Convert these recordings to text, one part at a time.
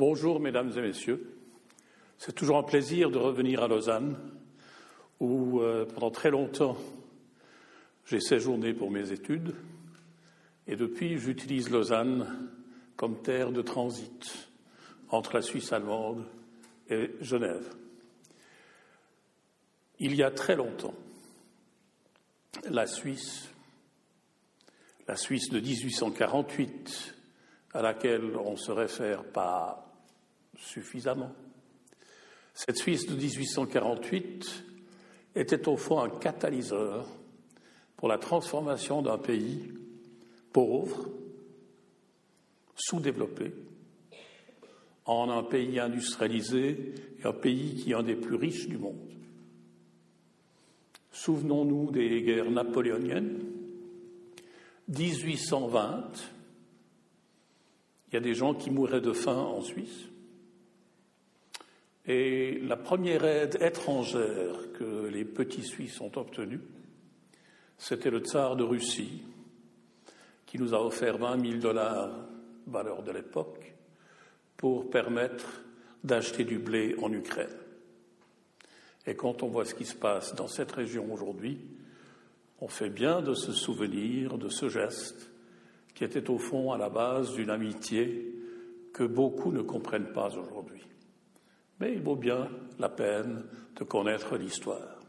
Bonjour, mesdames et messieurs. C'est toujours un plaisir de revenir à Lausanne, où euh, pendant très longtemps j'ai séjourné pour mes études, et depuis j'utilise Lausanne comme terre de transit entre la Suisse allemande et Genève. Il y a très longtemps, la Suisse, la Suisse de 1848, à laquelle on se réfère pas suffisamment. Cette Suisse de 1848 était au fond un catalyseur pour la transformation d'un pays pauvre, sous-développé, en un pays industrialisé et un pays qui est un des plus riches du monde. Souvenons-nous des guerres napoléoniennes. 1820, il y a des gens qui mouraient de faim en Suisse. Et la première aide étrangère que les petits Suisses ont obtenue, c'était le tsar de Russie, qui nous a offert 20 000 dollars, valeur de l'époque, pour permettre d'acheter du blé en Ukraine. Et quand on voit ce qui se passe dans cette région aujourd'hui, on fait bien de se souvenir de ce geste qui était au fond à la base d'une amitié que beaucoup ne comprennent pas aujourd'hui mais il vaut bien la peine de connaître l'histoire.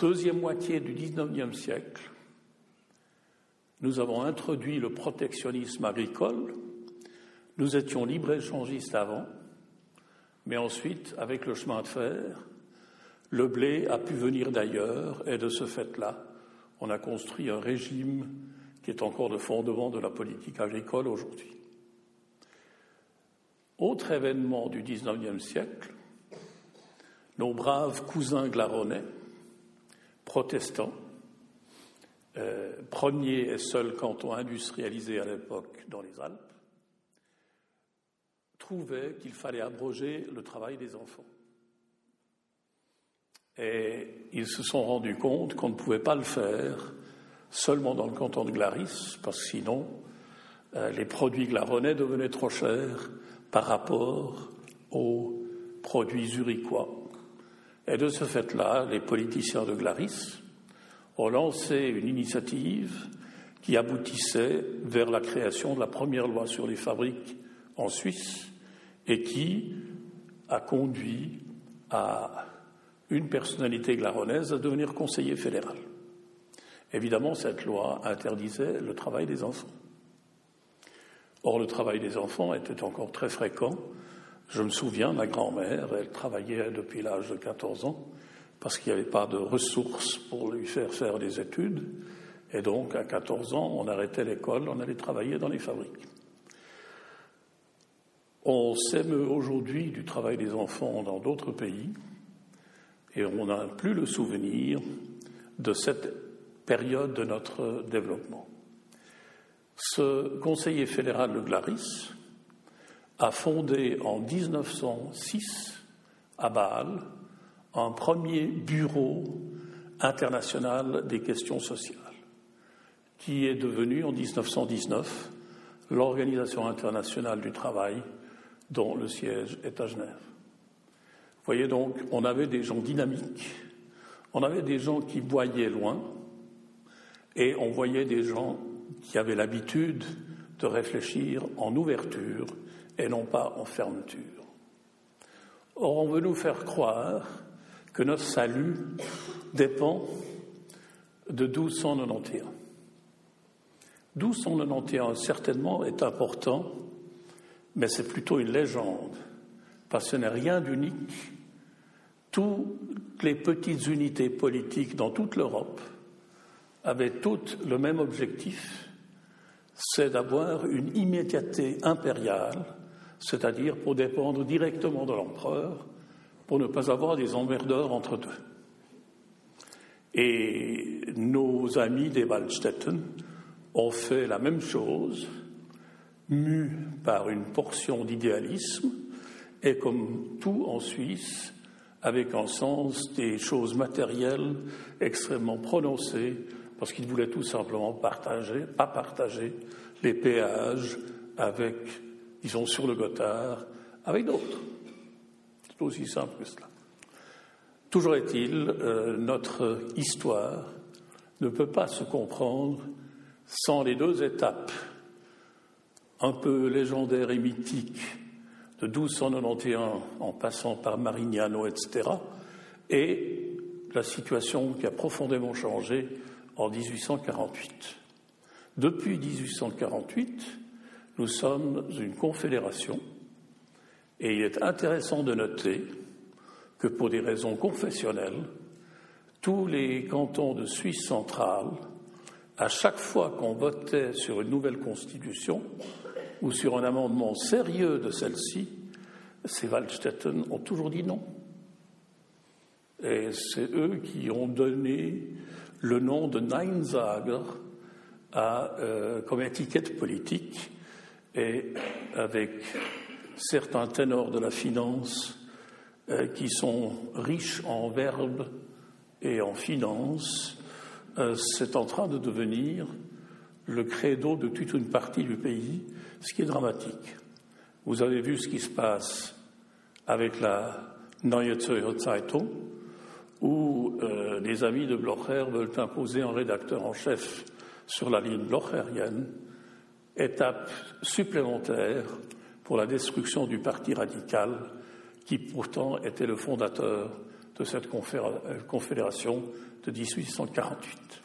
Deuxième moitié du XIXe siècle, nous avons introduit le protectionnisme agricole. Nous étions libre-échangistes avant, mais ensuite, avec le chemin de fer, le blé a pu venir d'ailleurs et de ce fait-là, on a construit un régime qui est encore le fondement de la politique agricole aujourd'hui. Autre événement du XIXe siècle, nos braves cousins glaronnais, protestants, euh, premier et seul canton industrialisé à l'époque dans les Alpes, trouvaient qu'il fallait abroger le travail des enfants. Et ils se sont rendus compte qu'on ne pouvait pas le faire seulement dans le canton de Glaris, parce que sinon euh, les produits glaronnais devenaient trop chers par rapport aux produits zurichois. Et de ce fait-là, les politiciens de Glaris ont lancé une initiative qui aboutissait vers la création de la première loi sur les fabriques en Suisse et qui a conduit à une personnalité glaronnaise à devenir conseiller fédéral. Évidemment, cette loi interdisait le travail des enfants. Or, le travail des enfants était encore très fréquent. Je me souviens, ma grand-mère, elle travaillait depuis l'âge de 14 ans parce qu'il n'y avait pas de ressources pour lui faire faire des études. Et donc, à 14 ans, on arrêtait l'école, on allait travailler dans les fabriques. On s'émeut aujourd'hui du travail des enfants dans d'autres pays et on n'a plus le souvenir de cette période de notre développement. Ce conseiller fédéral de Glaris a fondé en 1906 à Bâle un premier bureau international des questions sociales, qui est devenu en 1919 l'Organisation internationale du travail dont le siège est à Genève. Vous voyez donc, on avait des gens dynamiques, on avait des gens qui voyaient loin, et on voyait des gens qui avaient l'habitude de réfléchir en ouverture et non pas en fermeture. Or, on veut nous faire croire que notre salut dépend de 1291. 1291, certainement, est important, mais c'est plutôt une légende, parce que ce n'est rien d'unique. Toutes les petites unités politiques dans toute l'Europe avaient toutes le même objectif, c'est d'avoir une immédiateté impériale, c'est-à-dire pour dépendre directement de l'empereur, pour ne pas avoir des emmerdeurs entre deux. Et nos amis des Waldstätten ont fait la même chose, mus par une portion d'idéalisme, et comme tout en Suisse, avec un sens des choses matérielles extrêmement prononcé, parce qu'ils voulaient tout simplement partager, pas partager les péages avec disons sur le Gothard, avec d'autres. C'est aussi simple que cela. Toujours est-il, euh, notre histoire ne peut pas se comprendre sans les deux étapes un peu légendaires et mythiques de 1291 en passant par Marignano, etc., et la situation qui a profondément changé en 1848. Depuis 1848, nous sommes une confédération et il est intéressant de noter que pour des raisons confessionnelles, tous les cantons de Suisse centrale, à chaque fois qu'on votait sur une nouvelle constitution ou sur un amendement sérieux de celle-ci, ces Waldstätten ont toujours dit non. Et c'est eux qui ont donné le nom de Neinsager à, euh, comme étiquette politique et avec certains ténors de la finance euh, qui sont riches en verbes et en finances, euh, c'est en train de devenir le credo de toute une partie du pays, ce qui est dramatique. Vous avez vu ce qui se passe avec la Neue Zürcher Zeitung, où euh, les amis de Blocher veulent imposer un rédacteur en chef sur la ligne blocherienne, étape supplémentaire pour la destruction du parti radical qui pourtant était le fondateur de cette euh, confédération de 1848.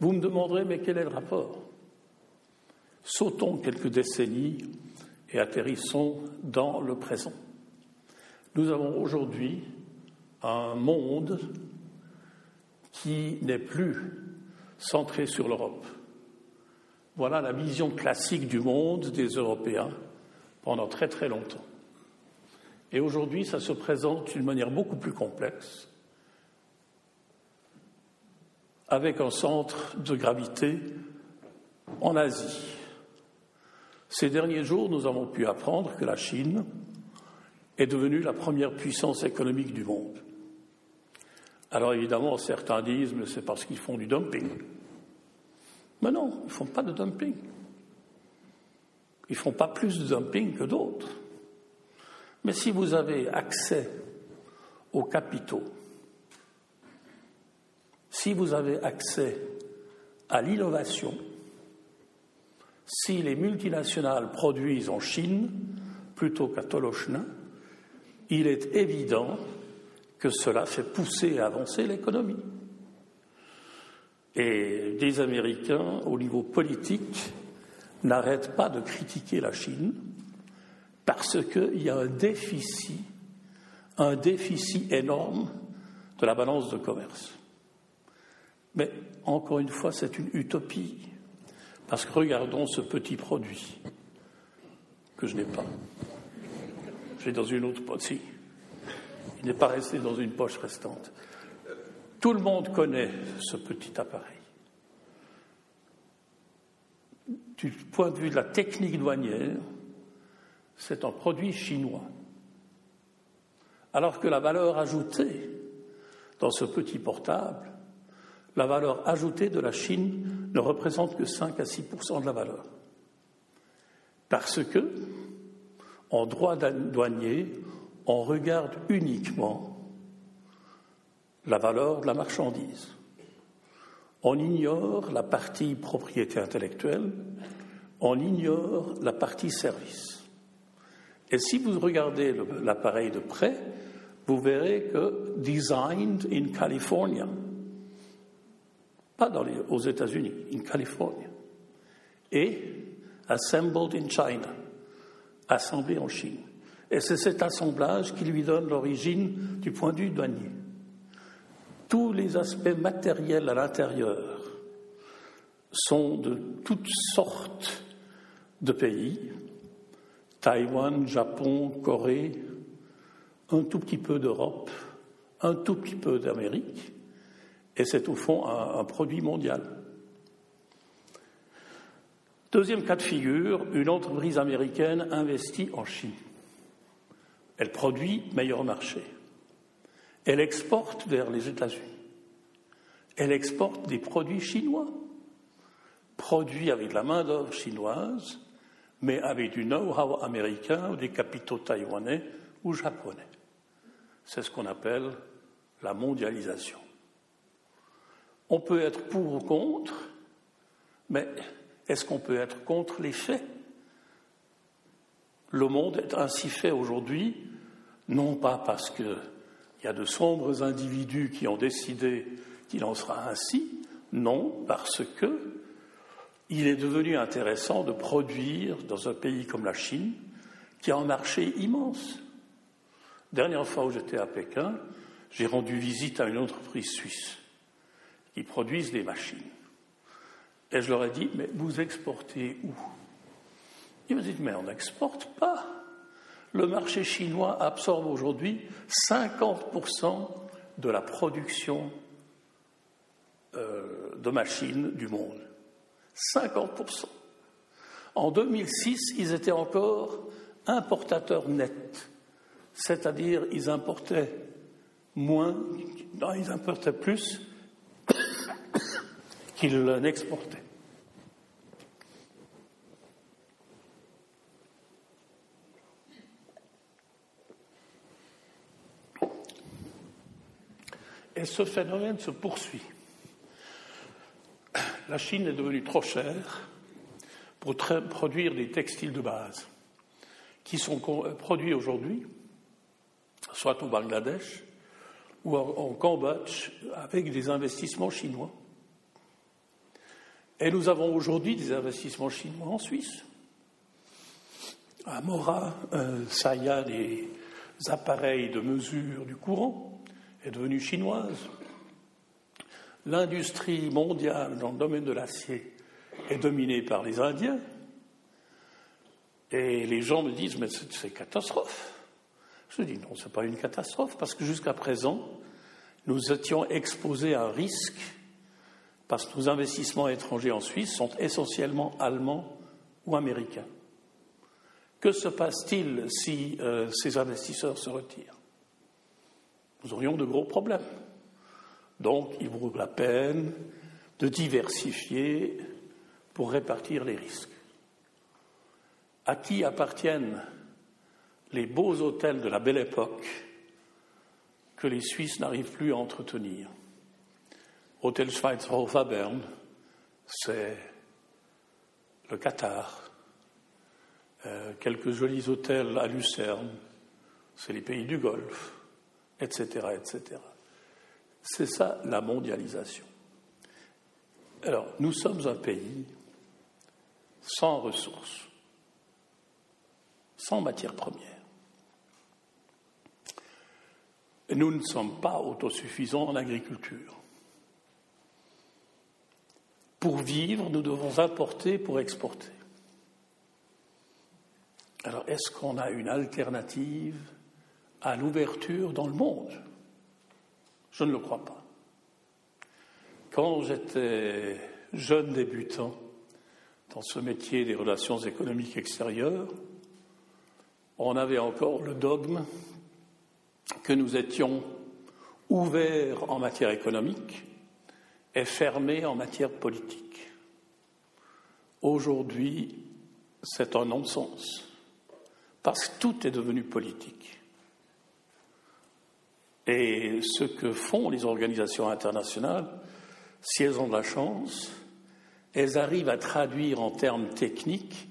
Vous me demanderez, mais quel est le rapport? Sautons quelques décennies et atterrissons dans le présent. Nous avons aujourd'hui un monde qui n'est plus centré sur l'Europe. Voilà la vision classique du monde des Européens pendant très très longtemps. Et aujourd'hui, ça se présente d'une manière beaucoup plus complexe, avec un centre de gravité en Asie. Ces derniers jours, nous avons pu apprendre que la Chine est devenue la première puissance économique du monde. Alors évidemment, certains disent, mais c'est parce qu'ils font du dumping. Mais non, ils ne font pas de dumping. Ils ne font pas plus de dumping que d'autres. Mais si vous avez accès aux capitaux, si vous avez accès à l'innovation, si les multinationales produisent en Chine plutôt qu'à Tolochna, il est évident que cela fait pousser et avancer l'économie. Et des Américains, au niveau politique, n'arrêtent pas de critiquer la Chine parce qu'il y a un déficit, un déficit énorme de la balance de commerce. Mais encore une fois, c'est une utopie, parce que regardons ce petit produit que je n'ai pas. J'ai dans une autre poche. Il n'est pas resté dans une poche restante. Tout le monde connaît ce petit appareil. Du point de vue de la technique douanière, c'est un produit chinois. Alors que la valeur ajoutée dans ce petit portable, la valeur ajoutée de la Chine ne représente que 5 à 6% de la valeur. Parce que, en droit douanier, on regarde uniquement la valeur de la marchandise. On ignore la partie propriété intellectuelle, on ignore la partie service. Et si vous regardez l'appareil de près, vous verrez que designed in California, pas aux États-Unis, in California, et assembled in China, assemblé en Chine. Et c'est cet assemblage qui lui donne l'origine du point de vue douanier. Tous les aspects matériels à l'intérieur sont de toutes sortes de pays, Taïwan, Japon, Corée, un tout petit peu d'Europe, un tout petit peu d'Amérique, et c'est au fond un, produit mondial. Deuxième cas de figure, une entreprise américaine investit en Chine. Elle produit meilleur marché. Elle exporte vers les États-Unis. Elle exporte des produits chinois, produits avec la main-d'œuvre chinoise, mais avec du know-how américain ou des capitaux taïwanais ou japonais. C'est ce qu'on appelle la mondialisation. On peut être pour ou contre, mais est-ce qu'on peut être contre les faits? Le monde est ainsi fait aujourd'hui, non pas parce qu'il y a de sombres individus qui ont décidé qu'il en sera ainsi, non, parce que il est devenu intéressant de produire dans un pays comme la Chine, qui a un marché immense. Dernière fois où j'étais à Pékin, j'ai rendu visite à une entreprise suisse qui produisent des machines. Et je leur ai dit, mais vous exportez où? Ils m'ont dit, mais on n'exporte pas. Le marché chinois absorbe aujourd'hui 50% de la production euh, de machines du monde. 50%. En 2006, ils étaient encore importateurs nets, c'est-à-dire ils importaient moins, non, ils importaient plus qu'ils n'exportaient. Et ce phénomène se poursuit. La Chine est devenue trop chère pour produire des textiles de base qui sont produits aujourd'hui, soit au Bangladesh ou en Cambodge, avec des investissements chinois. Et nous avons aujourd'hui des investissements chinois en Suisse. À Mora, euh, a des appareils de mesure du courant est devenue chinoise. L'industrie mondiale dans le domaine de l'acier est dominée par les Indiens. Et les gens me disent, mais c'est catastrophe. Je dis, non, ce n'est pas une catastrophe, parce que jusqu'à présent, nous étions exposés à un risque, parce que nos investissements étrangers en Suisse sont essentiellement allemands ou américains. Que se passe-t-il si euh, ces investisseurs se retirent? Nous aurions de gros problèmes. Donc, il vaut la peine de diversifier pour répartir les risques. À qui appartiennent les beaux hôtels de la belle époque que les Suisses n'arrivent plus à entretenir? Hôtel Schweizerhof à Berne, c'est le Qatar. Euh, quelques jolis hôtels à Lucerne, c'est les pays du Golfe etc., etc. C'est ça la mondialisation. Alors, nous sommes un pays sans ressources, sans matières premières. Nous ne sommes pas autosuffisants en agriculture. Pour vivre, nous devons importer pour exporter. Alors, est-ce qu'on a une alternative à l'ouverture dans le monde Je ne le crois pas. Quand j'étais jeune débutant dans ce métier des relations économiques extérieures, on avait encore le dogme que nous étions ouverts en matière économique et fermés en matière politique. Aujourd'hui, c'est un non-sens, parce que tout est devenu politique. Et ce que font les organisations internationales, si elles ont de la chance, elles arrivent à traduire en termes techniques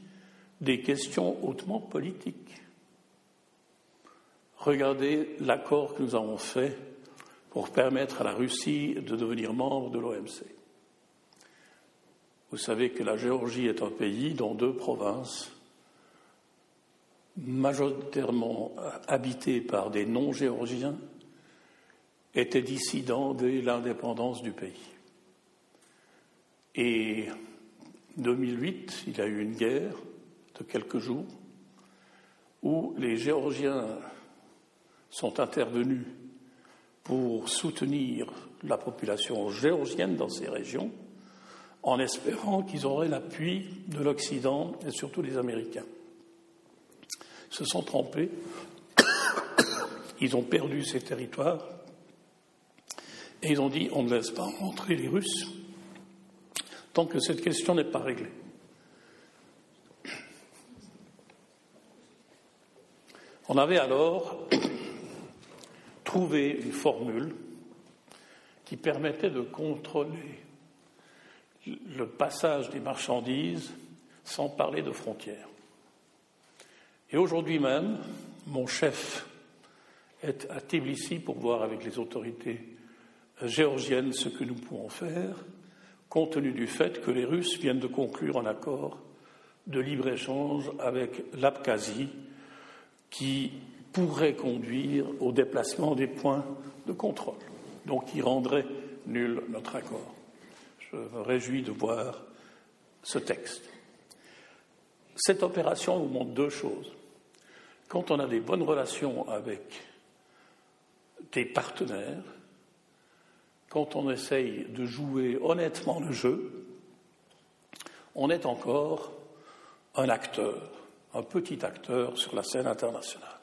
des questions hautement politiques. Regardez l'accord que nous avons fait pour permettre à la Russie de devenir membre de l'OMC. Vous savez que la Géorgie est un pays dont deux provinces, majoritairement habitées par des non-géorgiens, était dissident dès l'indépendance du pays. Et 2008, il y a eu une guerre de quelques jours où les Géorgiens sont intervenus pour soutenir la population géorgienne dans ces régions, en espérant qu'ils auraient l'appui de l'Occident et surtout des Américains. Ils se sont trompés, ils ont perdu ces territoires, et ils ont dit on ne laisse pas rentrer les Russes tant que cette question n'est pas réglée. On avait alors trouvé une formule qui permettait de contrôler le passage des marchandises sans parler de frontières. Et aujourd'hui même, mon chef est à Tbilissi pour voir avec les autorités géorgiennes ce que nous pouvons faire, compte tenu du fait que les Russes viennent de conclure un accord de libre-échange avec l'Abkhazie qui pourrait conduire au déplacement des points de contrôle, donc qui rendrait nul notre accord. Je me réjouis de voir ce texte. Cette opération nous montre deux choses. Quand on a des bonnes relations avec des partenaires, quand on essaye de jouer honnêtement le jeu, on est encore un acteur, un petit acteur sur la scène internationale.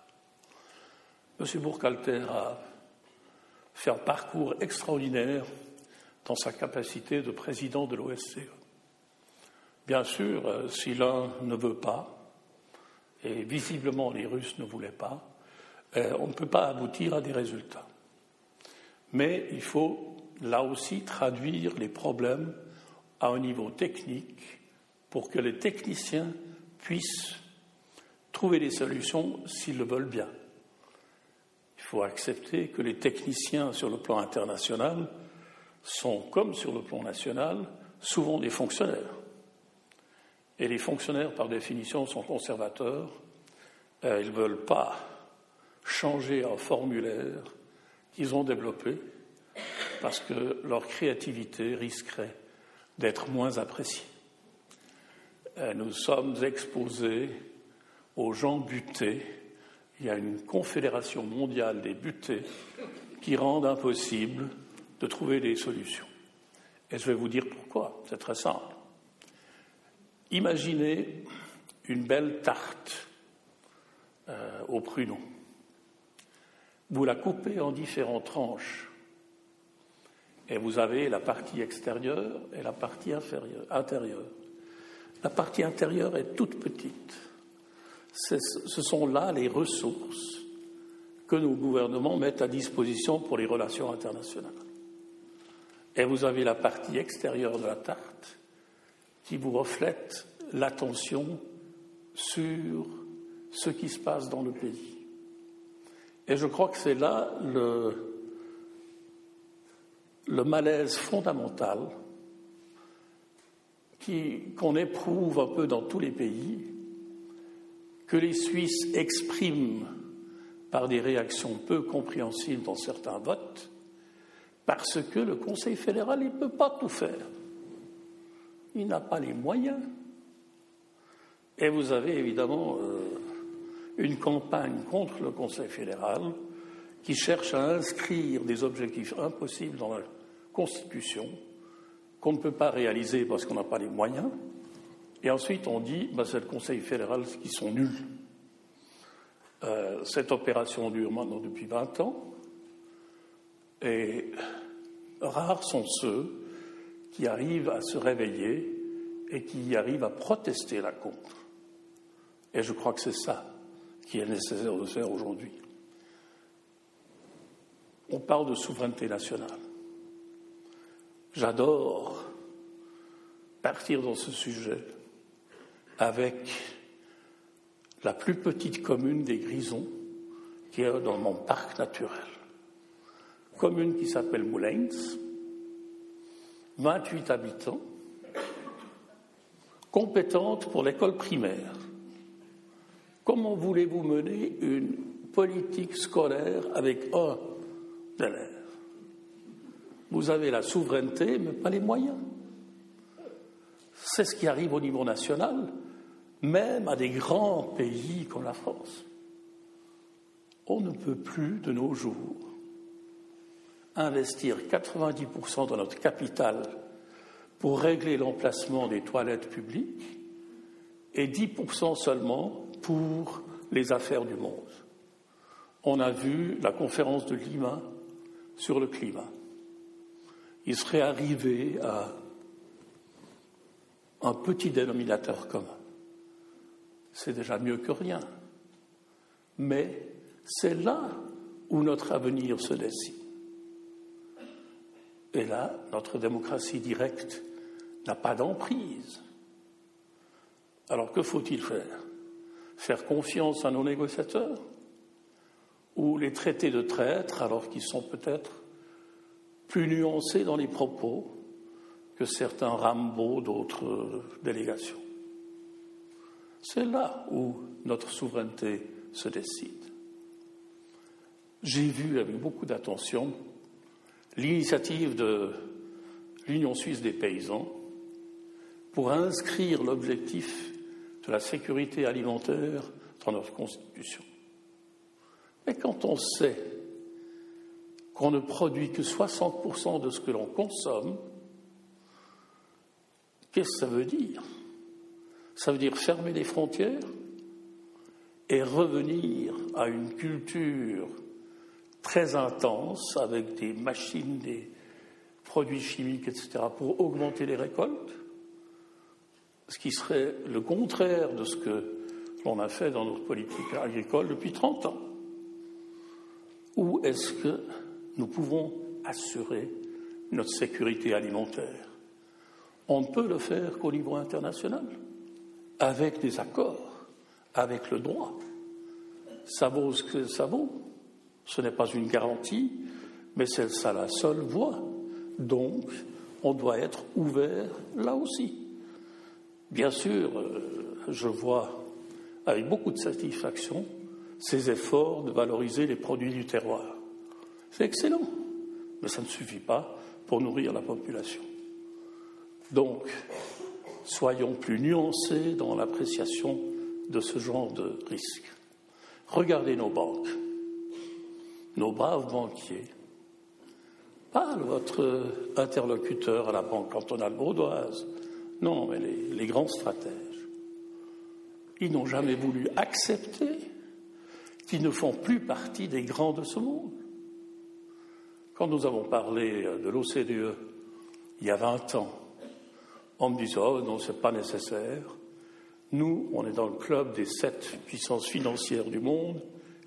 M. Bourcalter a fait un parcours extraordinaire dans sa capacité de président de l'OSCE. Bien sûr, euh, si l'un ne veut pas, et visiblement les Russes ne voulaient pas, euh, on ne peut pas aboutir à des résultats. Mais il faut là aussi traduire les problèmes à un niveau technique pour que les techniciens puissent trouver des solutions s'ils le veulent bien. Il faut accepter que les techniciens sur le plan international sont, comme sur le plan national, souvent des fonctionnaires. Et les fonctionnaires, par définition, sont conservateurs. Euh, ils ne veulent pas changer un formulaire qu'ils ont développé parce que leur créativité risquerait d'être moins appréciée. Euh, nous sommes exposés aux gens butés. Il y a une confédération mondiale des butés qui rend impossible de trouver des solutions. Et je vais vous dire pourquoi. C'est très simple. Imaginez une belle tarte euh, au pruneau. Vous la coupez en différentes tranches et vous avez la partie extérieure et la partie intérieure. La partie intérieure est toute petite. Ce sont là les ressources que nos gouvernements mettent à disposition pour les relations internationales. Et vous avez la partie extérieure de la tarte qui vous reflète l'attention sur ce qui se passe dans le pays. Et je crois que c'est là le, malaise fondamental qu'on éprouve un peu dans tous les pays, que les Suisses expriment par des réactions peu compréhensibles dans certains votes, parce que le Conseil fédéral ne peut pas tout faire. Il n'a pas les moyens. Et vous avez évidemment euh, une campagne contre le Conseil fédéral qui cherche à inscrire des objectifs impossibles dans la Constitution qu'on ne peut pas réaliser parce qu'on n'a pas les moyens. Et ensuite, on dit, bah, c'est le Conseil fédéral qui sont nuls. Euh, cette opération dure maintenant depuis 20 ans. Et rares sont ceux qui arrivent à se réveiller et qui arrivent à protester la contre. Et je crois que c'est ça qui est nécessaire de faire aujourd'hui. On parle de souveraineté nationale. J'adore partir dans ce sujet avec la plus petite commune des Grisons, qui est dans mon parc naturel. Commune qui s'appelle Moulins, 28 habitants, compétente pour l'école primaire. Comment voulez-vous mener une politique scolaire avec un élève? Vous avez la souveraineté, mais pas les moyens. C'est ce qui arrive au niveau national, même à des grands pays comme la France. On ne peut plus, de nos jours, investir 90% de notre capital pour régler l'emplacement des toilettes publiques et 10% seulement pour les affaires du monde. On a vu la conférence de Lima sur le climat il serait arrivé à un petit dénominateur commun. C'est déjà mieux que rien. Mais c'est là où notre avenir se dessine. Et là, notre démocratie directe n'a pas d'emprise. Alors que faut-il faire? Faire confiance à nos négociateurs Ou les traiter de traîtres alors qu'ils sont peut-être plus nuancés dans les propos que certains Rambo d'autres délégations C'est là où notre souveraineté se décide. J'ai vu avec beaucoup d'attention l'initiative de l'Union suisse des paysans pour inscrire l'objectif de la sécurité alimentaire dans notre Constitution. Mais quand on sait qu'on ne produit que 60% de ce que l'on consomme, qu'est-ce que ça veut dire? Ça veut dire fermer les frontières et revenir à une culture très intense avec des machines, des produits chimiques, etc., pour augmenter les récoltes, ce qui serait le contraire de ce que l'on a fait dans notre politique agricole depuis 30 ans. Où est-ce que nous pouvons assurer notre sécurité alimentaire? On ne peut le faire qu'au niveau international, avec des accords, avec le droit. Ça vaut ce que ça vaut. Ce n'est pas une garantie, mais c'est ça la seule voie. Donc, on doit être ouvert là aussi. Bien sûr, euh, je vois avec beaucoup de satisfaction ces efforts de valoriser les produits du terroir. C'est excellent, mais ça ne suffit pas pour nourrir la population. Donc, soyons plus nuancés dans l'appréciation de ce genre de risque. Regardez nos banques nos braves banquiers, pas votre interlocuteur à la Banque cantonale baudoise, non, mais les, grands stratèges, ils n'ont jamais voulu accepter qu'ils ne font plus partie des grands de ce monde. Quand nous avons parlé de l'OCDE il y a 20 ans, on me disait Oh non, ce n'est pas nécessaire. Nous, on est dans le club des sept puissances financières du monde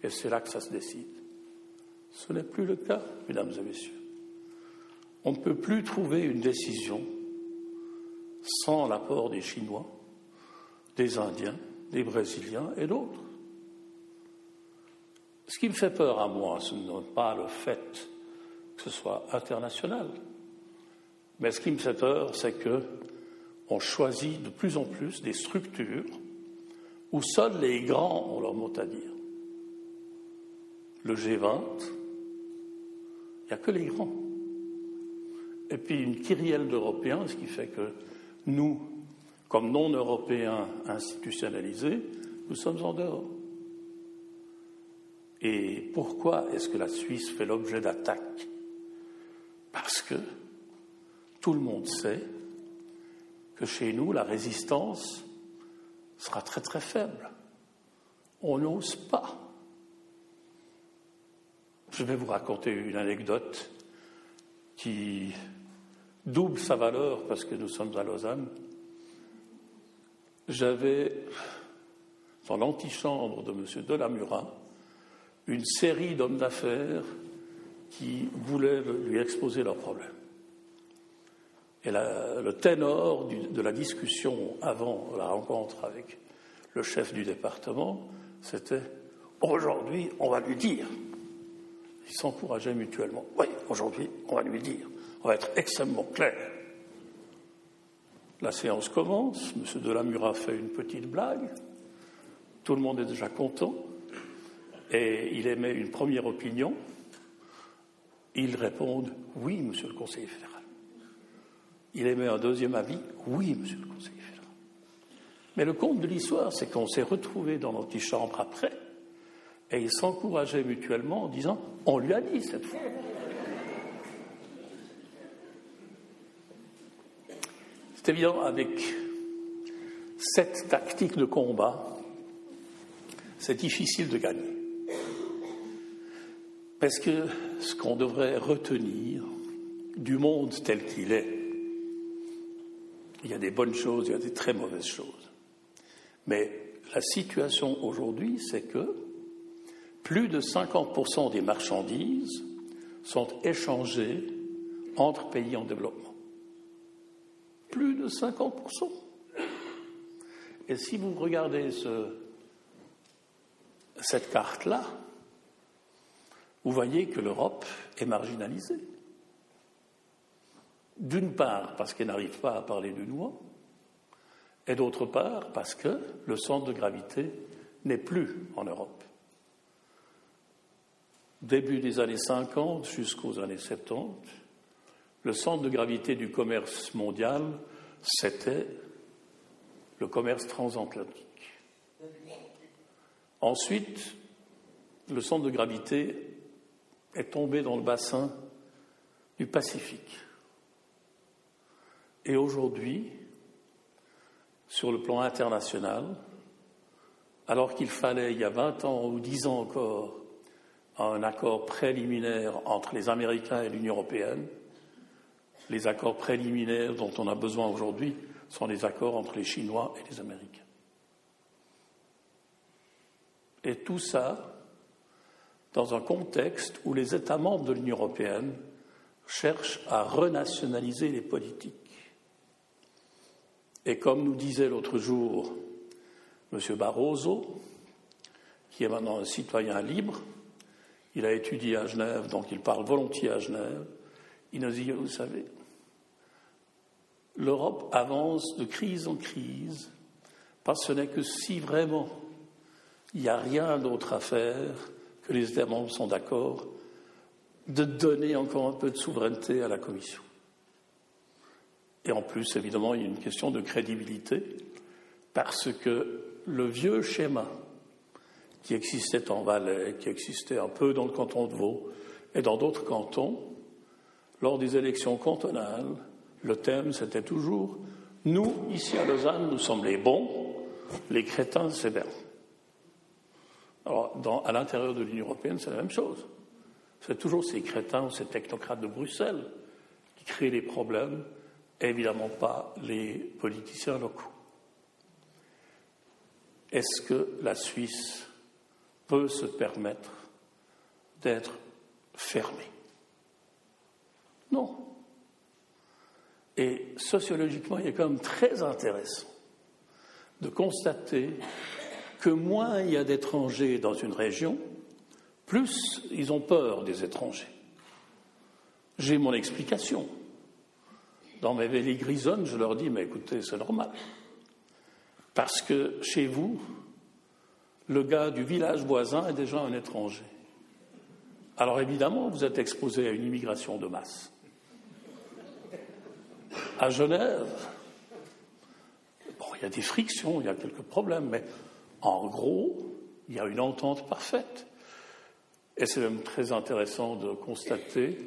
et c'est là que ça se décide. Ce n'est plus le cas, mesdames et messieurs. On ne peut plus trouver une décision sans l'apport des Chinois, des Indiens, des Brésiliens et d'autres. Ce qui me fait peur à moi, ce n'est pas le fait que ce soit international, mais ce qui me fait peur, c'est que on choisit de plus en plus des structures où seuls les grands ont leur mot à dire. Le G20, il n'y a que les grands. Et puis une kyrielle d'Européens, ce qui fait que nous, comme non-Européens institutionnalisés, nous sommes en dehors. Et pourquoi est-ce que la Suisse fait l'objet d'attaques? Parce que tout le monde sait que chez nous, la résistance sera très très faible. On n'ose pas. Je vais vous raconter une anecdote qui double sa valeur parce que nous sommes à Lausanne. J'avais dans l'antichambre de M. Delamura une série d'hommes d'affaires qui voulaient lui exposer leurs problèmes. Et le ténor de la discussion avant la rencontre avec le chef du département, c'était aujourd'hui, on va lui dire ils s'encourageaient mutuellement. Oui, aujourd'hui, on va lui dire, on va être extrêmement clair. La séance commence, M. Delamura fait une petite blague, tout le monde est déjà content, et il émet une première opinion. Ils répondent Oui, monsieur le conseiller fédéral. Il émet un deuxième avis Oui, monsieur le conseiller fédéral. Mais le compte de l'histoire, c'est qu'on s'est retrouvés dans l'antichambre après, et ils s'encourageaient mutuellement en disant On lui a dit cette fois. C'est évident, avec cette tactique de combat, c'est difficile de gagner. Parce que ce qu'on devrait retenir du monde tel qu'il est, il y a des bonnes choses, il y a des très mauvaises choses. Mais la situation aujourd'hui, c'est que plus de 50% des marchandises sont échangées entre pays en développement. Plus de 50%. Et si vous regardez ce, cette carte-là, vous voyez que l'Europe est marginalisée. D'une part parce qu'elle n'arrive pas à parler du noix, et d'autre part parce que le centre de gravité n'est plus en Europe. Début des années 50 jusqu'aux années 70, le centre de gravité du commerce mondial, c'était le commerce transatlantique. Ensuite, le centre de gravité est tombé dans le bassin du Pacifique. Et aujourd'hui, sur le plan international, alors qu'il fallait, il y a 20 ans ou 10 ans encore, un accord préliminaire entre les Américains et l'Union européenne, les accords préliminaires dont on a besoin aujourd'hui sont les accords entre les Chinois et les Américains. Et tout ça dans un contexte où les États membres de l'Union européenne cherchent à renationaliser les politiques. Et comme nous disait l'autre jour M. Barroso, qui est maintenant un citoyen libre, il a étudié à Genève, donc il parle volontiers à Genève, il nous dit, vous savez, l'Europe avance de crise en crise, parce que ce n'est que si vraiment il n'y a rien d'autre à faire que les États membres sont d'accord de donner encore un peu de souveraineté à la Commission. Et en plus, évidemment, il y a une question de crédibilité, parce que le vieux schéma qui existait en Valais, qui existait un peu dans le canton de Vaud et dans d'autres cantons, lors des élections cantonales, le thème c'était toujours Nous, ici à Lausanne, nous sommes les bons, les crétins, c'est bien. Alors, à l'intérieur de l'Union européenne, c'est la même chose. C'est toujours ces crétins ou ces technocrates de Bruxelles qui créent les problèmes, évidemment pas les politiciens locaux. Est-ce que la Suisse peut se permettre d'être fermée? Non. Et sociologiquement, il est quand même très intéressant de constater que moins il y a d'étrangers dans une région, plus ils ont peur des étrangers. J'ai mon explication. Dans mes vélés grisonnes, je leur dis, mais écoutez, c'est normal. Parce que chez vous, le gars du village voisin est déjà un étranger. Alors évidemment, vous êtes exposé à une immigration de masse. À Genève, bon, il y a des frictions, il y a quelques problèmes, mais en gros, il y a une entente parfaite. Et c'est même très intéressant de constater,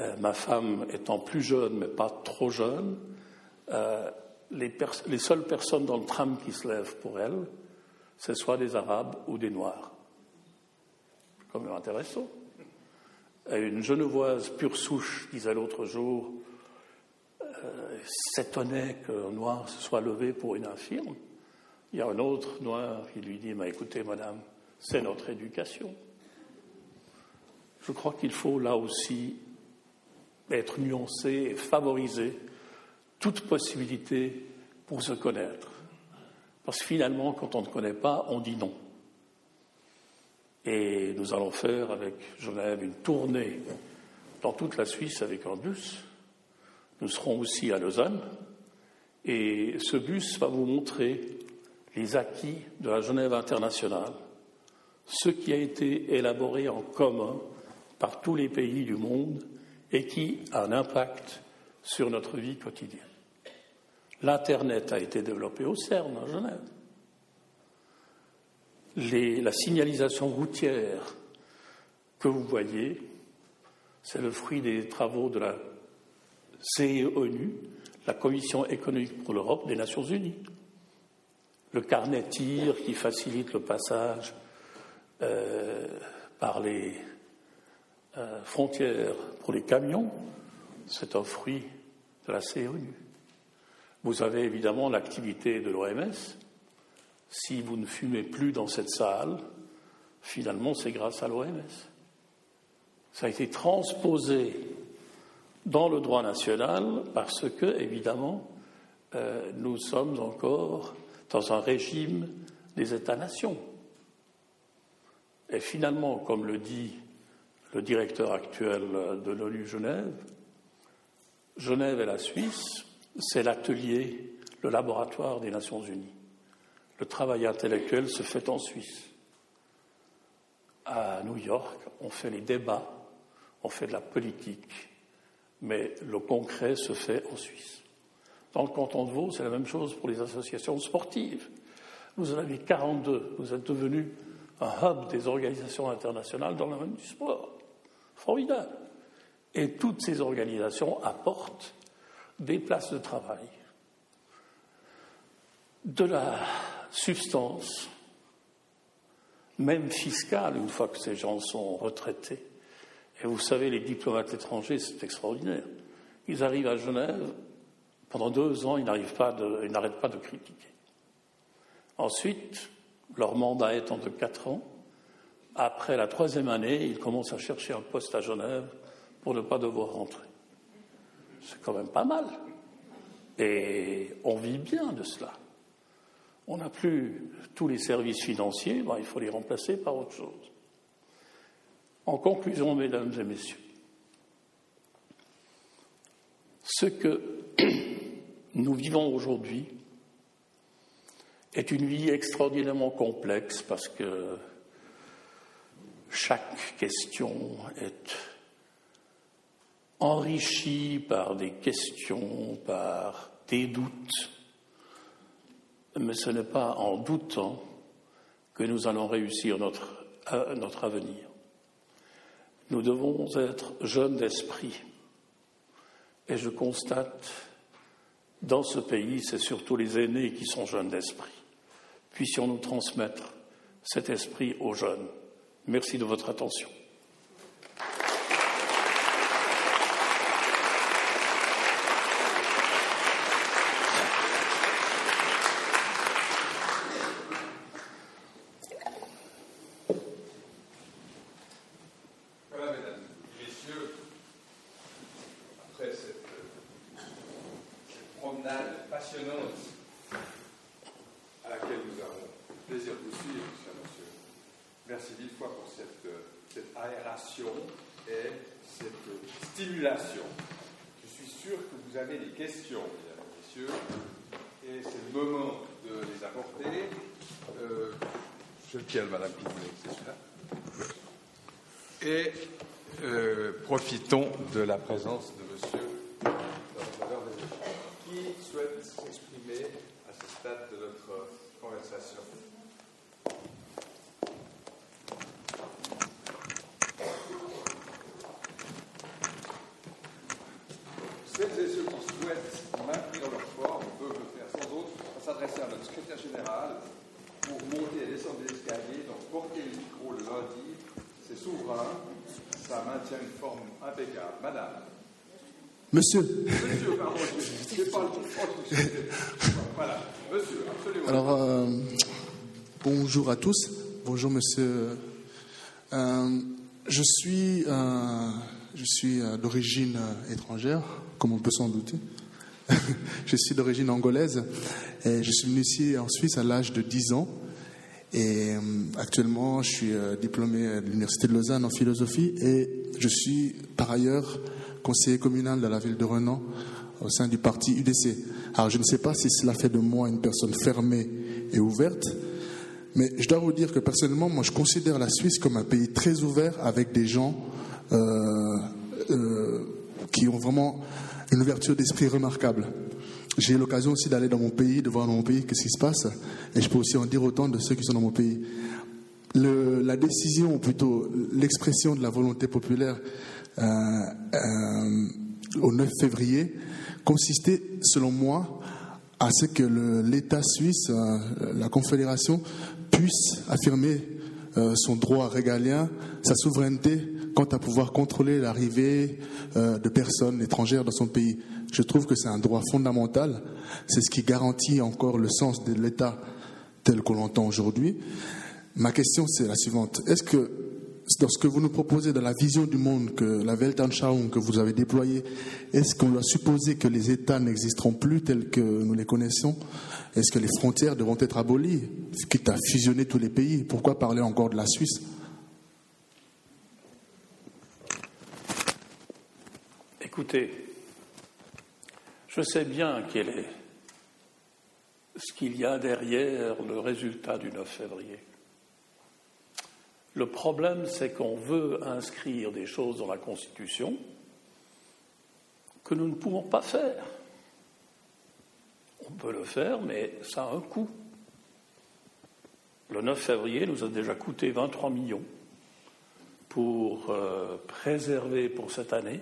euh, ma femme étant plus jeune, mais pas trop jeune, euh, les, les, seules personnes dans le tram qui se lèvent pour elle, c'est soit des Arabes ou des Noirs. Même intéressant. Une genevoise pure souche disait l'autre jour, s'étonnait qu'un Noir se soit levé pour une infirme. Il y a un autre noir qui lui dit, mais écoutez, madame, c'est notre éducation. Je crois qu'il faut là aussi être nuancé et favoriser toute possibilité pour se connaître. Parce que finalement, quand on ne connaît pas, on dit non. Et nous allons faire avec Genève une tournée dans toute la Suisse avec un bus. Nous serons aussi à Lausanne. Et ce bus va vous montrer les acquis de la Genève internationale, ce qui a été élaboré en commun par tous les pays du monde et qui a un impact sur notre vie quotidienne. L'Internet a été développé au CERN à Genève. la signalisation routière que vous voyez, c'est le fruit des travaux de la CEONU, la Commission économique pour l'Europe des Nations Unies le carnet tir qui facilite le passage euh, par les euh, frontières pour les camions, c'est un fruit de la CONU. Vous avez évidemment l'activité de l'OMS. Si vous ne fumez plus dans cette salle, Finalement, c'est grâce à l'OMS. Ça a été transposé dans le droit national parce que, évidemment, euh, nous sommes encore dans un régime des États-nations. Et finalement, comme le dit le directeur actuel de l'ONU Genève, Genève et la Suisse, c'est l'atelier, le laboratoire des Nations Unies. Le travail intellectuel se fait en Suisse. À New York, on fait les débats, on fait de la politique, mais le concret se fait en Suisse. Dans le canton de Vaud, c'est la même chose pour les associations sportives. Vous en avez 42. Vous êtes devenu un hub des organisations internationales dans le domaine du sport. Formidable. Et toutes ces organisations apportent des places de travail, de la substance, même fiscale, une fois que ces gens sont retraités. Et vous savez, les diplomates étrangers, c'est extraordinaire. Ils arrivent à Genève, pendant deux ans, ils n'arrivent pas n'arrêtent pas de critiquer. Ensuite, leur mandat étant de quatre ans, après la troisième année, ils commencent à chercher un poste à Genève pour ne pas devoir rentrer. C'est quand même pas mal. Et on vit bien de cela. On n'a plus tous les services financiers, ben, il faut les remplacer par autre chose. En conclusion, mesdames et messieurs, ce que nous vivons aujourd'hui est une vie extraordinairement complexe parce que chaque question est enrichie par des questions, par des doutes. Mais ce n'est pas en doutant que nous allons réussir notre, euh, avenir. Nous devons être jeunes d'esprit. Et je constate, dans ce pays, c'est surtout les aînés qui sont jeunes d'esprit. Puissions-nous transmettre cet esprit aux jeunes. Merci de votre attention. De la présence de Monsieur qui souhaite s'exprimer à ce stade de notre conversation. Celles et ceux qui souhaitent maintenir leur forme peuvent le faire sans autre en s'adresser à notre secrétaire général pour monter et descendre des escaliers, donc porter le micro le lundi, c'est souverain, ça maintient une forme impeccable. Madame. Monsieur. Monsieur, pardon, je Voilà, monsieur, absolument. Alors, euh, bonjour à tous. Bonjour, monsieur. Euh, je suis, euh, je suis d'origine étrangère, comme on peut s'en douter. je suis d'origine angolaise et je suis venu ici en Suisse à l'âge de 10 ans. Et actuellement, je suis diplômé de l'Université de Lausanne en philosophie et je suis par ailleurs conseiller communal de la ville de Renan au sein du parti UDC. Alors je ne sais pas si cela fait de moi une personne fermée et ouverte, mais je dois vous dire que personnellement, moi je considère la Suisse comme un pays très ouvert avec des gens euh, euh, qui ont vraiment une ouverture d'esprit remarquable j'ai l'occasion aussi d'aller dans mon pays, de voir dans mon pays ce qui se passe, et je peux aussi en dire autant de ceux qui sont dans mon pays. la décision, ou plutôt l'expression de la volonté populaire au 9 février consistait, selon moi, à ce que l'État suisse, euh, la Confédération, puisse affirmer son droit régalien, sa souveraineté quant à pouvoir contrôler l'arrivée de personnes étrangères dans son pays. Je trouve que c'est un droit fondamental. C'est ce qui garantit encore le sens de l'État tel qu'on l'entend aujourd'hui. Ma question, c'est la suivante. Est-ce que, dans ce que vous nous proposez, dans la vision du monde que la Weltanschauung que vous avez déployée, est-ce qu'on doit supposer que les États n'existeront plus tels que nous les connaissons? Est-ce que les frontières devront être abolies, quitte à fusionner tous les pays Pourquoi parler encore de la Suisse? Écoutez, je sais bien quel est ce qu'il y a derrière le résultat du 9 février. Le problème, c'est qu'on veut inscrire des choses dans la Constitution que nous ne pouvons pas faire. On peut le faire, mais ça a un coût. Le 9 février nous a déjà coûté 23 millions pour euh, préserver pour cette année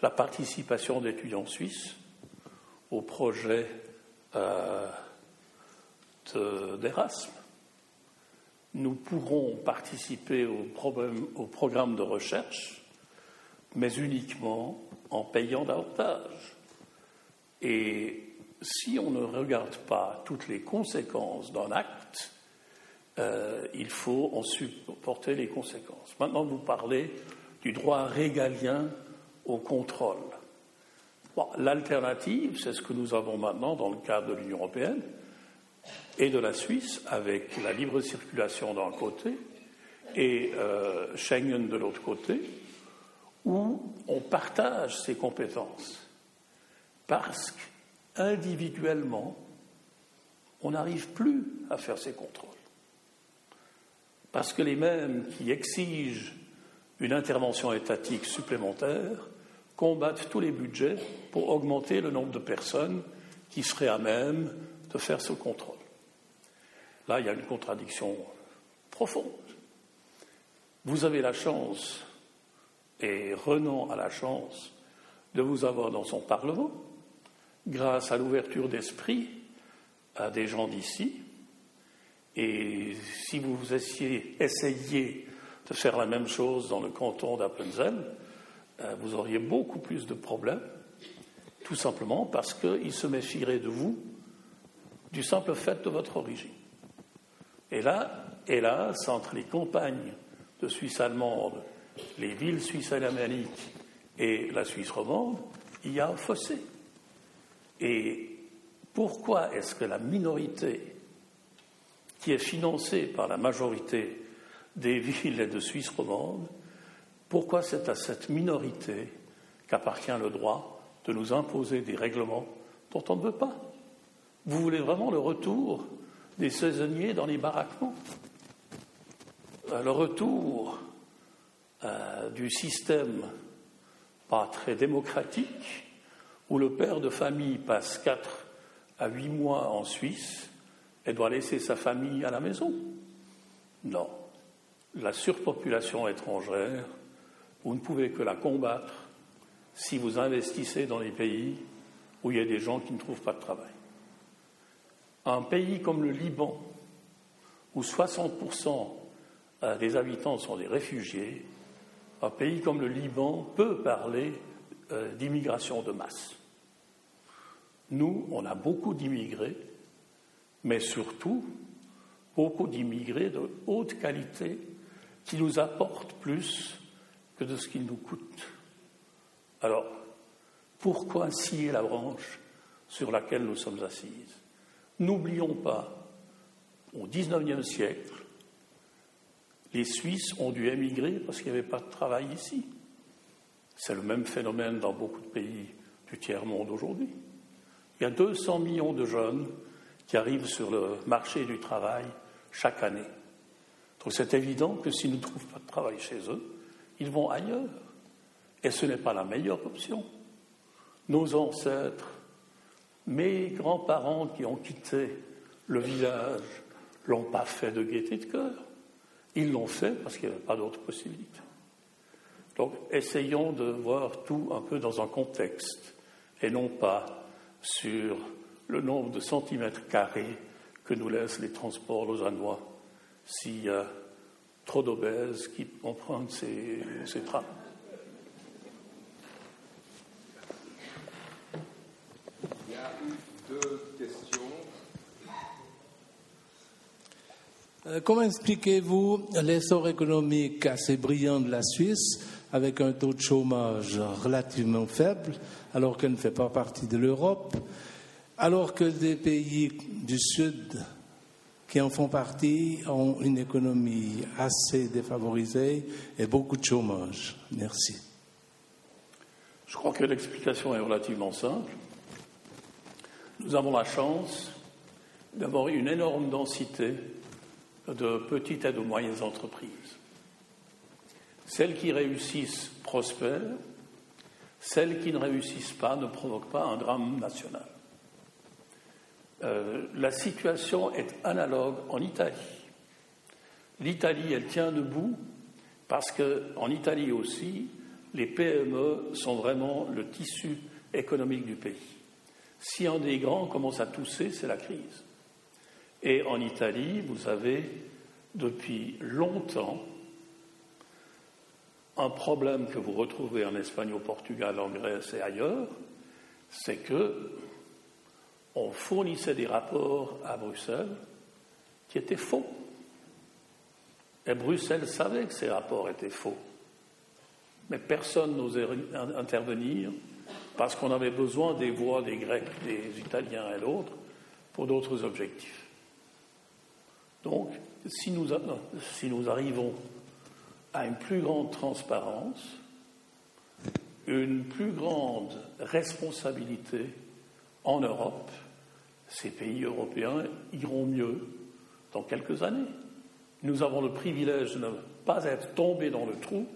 la participation d'étudiants suisses au projet euh, d'Erasme nous pourrons participer au, programme de recherche, mais uniquement en payant davantage. Et si on ne regarde pas toutes les conséquences d'un acte, euh, il faut en supporter les conséquences. Maintenant, vous parlez du droit régalien au contrôle. L'alternative, c'est ce que nous avons maintenant dans le cadre de l'Union européenne, et de la Suisse avec la libre circulation d'un côté et euh, Schengen de l'autre côté, où on partage ses compétences. Parce qu'individuellement, on n'arrive plus à faire ces contrôles. Parce que les mêmes qui exigent une intervention étatique supplémentaire combattent tous les budgets pour augmenter le nombre de personnes qui seraient à même de faire ce contrôle. Là, il y a une contradiction profonde. Vous avez la chance, et Renan a la chance, de vous avoir dans son Parlement, grâce à l'ouverture d'esprit à des gens d'ici. Et si vous essayez, essayez, de faire la même chose dans le canton d'Appenzell, euh, vous auriez beaucoup plus de problèmes, tout simplement parce qu'ils se méfieraient de vous du simple fait de votre origine. Et là, hélas, entre les campagnes de Suisse allemande, les villes suisses alémaniques et la Suisse romande, il y a un fossé. Et pourquoi est-ce que la minorité qui est financée par la majorité des villes de Suisse romande, pourquoi c'est à cette minorité qu'appartient le droit de nous imposer des règlements dont on ne veut pas? Vous voulez vraiment le retour des saisonniers dans les baraquements. Euh, le retour euh, du système pas très démocratique où le père de famille passe 4 à 8 mois en Suisse et doit laisser sa famille à la maison. Non. La surpopulation étrangère, vous ne pouvez que la combattre si vous investissez dans les pays où il y a des gens qui ne trouvent pas de travail. Un pays comme le Liban, où 60% euh, des habitants sont des réfugiés, un pays comme le Liban peut parler euh, d'immigration de masse. Nous, on a beaucoup d'immigrés, mais surtout beaucoup d'immigrés de haute qualité qui nous apportent plus que de ce qu'ils nous coûtent. Alors, pourquoi scier la branche sur laquelle nous sommes assises? N'oublions pas, au XIXe siècle, les Suisses ont dû émigrer parce qu'il n'y avait pas de travail ici. C'est le même phénomène dans beaucoup de pays du tiers-monde aujourd'hui. Il y a 200 millions de jeunes qui arrivent sur le marché du travail chaque année. Donc c'est évident que s'ils ne trouvent pas de travail chez eux, ils vont ailleurs. Et ce n'est pas la meilleure option. Nos ancêtres mes grands-parents qui ont quitté le village l'ont pas fait de gaieté de cœur. Ils l'ont fait parce qu'il n'y avait pas d'autre possibilité. Donc, essayons de voir tout un peu dans un contexte et non pas sur le nombre de centimètres carrés que nous laissent les transports lausannois s'il y a trop d'obèses qui empruntent ces, ces trams. deux questions. Euh, comment expliquez-vous l'essor économique assez brillant de la Suisse avec un taux de chômage relativement faible alors qu'elle ne fait pas partie de l'Europe, alors que des pays du Sud qui en font partie ont une économie assez défavorisée et beaucoup de chômage? Merci. Je crois que l'explication est relativement simple. Nous avons la chance d'avoir une énorme densité de petites et de moyennes entreprises. Celles qui réussissent prospèrent, celles qui ne réussissent pas ne provoquent pas un drame national. Euh, la situation est analogue en Italie. L'Italie, elle tient debout parce qu'en Italie aussi, les PME sont vraiment le tissu économique du pays. Si un des grands commence à tousser, c'est la crise. Et en Italie, vous avez depuis longtemps un problème que vous retrouvez en Espagne, au Portugal, en Grèce et ailleurs, c'est que on fournissait des rapports à Bruxelles qui étaient faux. Et Bruxelles savait que ces rapports étaient faux. Mais personne n'osait intervenir parce qu'on avait besoin des voix des Grecs, des Italiens et l'autre pour d'autres objectifs. Donc, si nous, arrivons à une plus grande transparence, une plus grande responsabilité en Europe, ces pays européens iront mieux dans quelques années. Nous avons le privilège de ne pas être tombés dans le trou,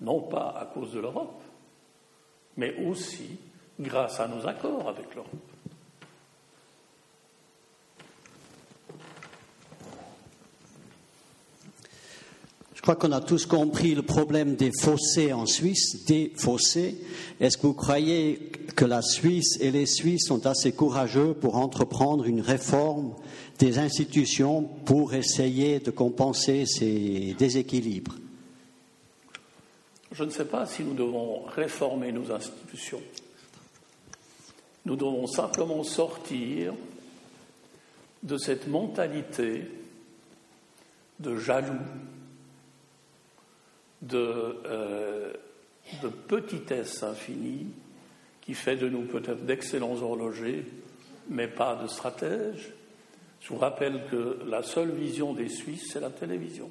non pas à cause de l'Europe, mais aussi grâce à nos accords avec l'Europe. Crois qu'on a tous compris le problème des fossés en Suisse, des fossés. Est-ce que vous croyez que la Suisse et les Suisses sont assez courageux pour entreprendre une réforme des institutions pour essayer de compenser ces déséquilibres? Je ne sais pas si nous devons réformer nos institutions. Nous devons simplement sortir de cette mentalité de jaloux euh, de, petitesse infinie qui fait de nous peut-être d'excellents horlogers, mais pas de stratèges. Je vous rappelle que la seule vision des Suisses, c'est la télévision.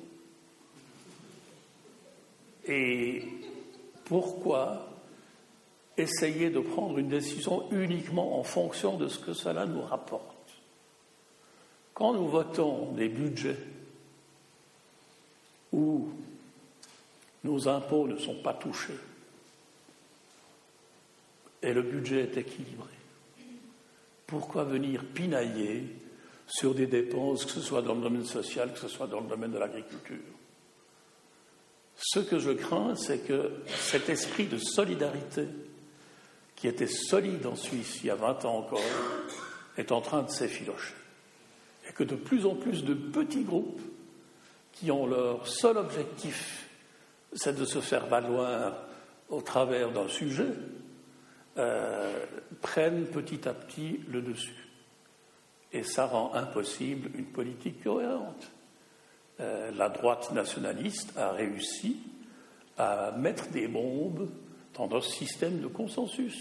Et pourquoi essayer de prendre une décision uniquement en fonction de ce que cela nous rapporte? Quand nous votons des budgets où nos impôts ne sont pas touchés. Et le budget est équilibré. Pourquoi venir pinailler sur des dépenses, que ce soit dans le domaine social, que ce soit dans le domaine de l'agriculture? Ce que je crains, c'est que cet esprit de solidarité, qui était solide en Suisse il y a 20 ans encore, est en train de s'effilocher. Et que de plus en plus de petits groupes qui ont leur seul objectif c'est de se faire valoir au travers d'un sujet, euh, prennent petit à petit le dessus. Et ça rend impossible une politique cohérente. Euh, la droite nationaliste a réussi à mettre des bombes dans notre système de consensus.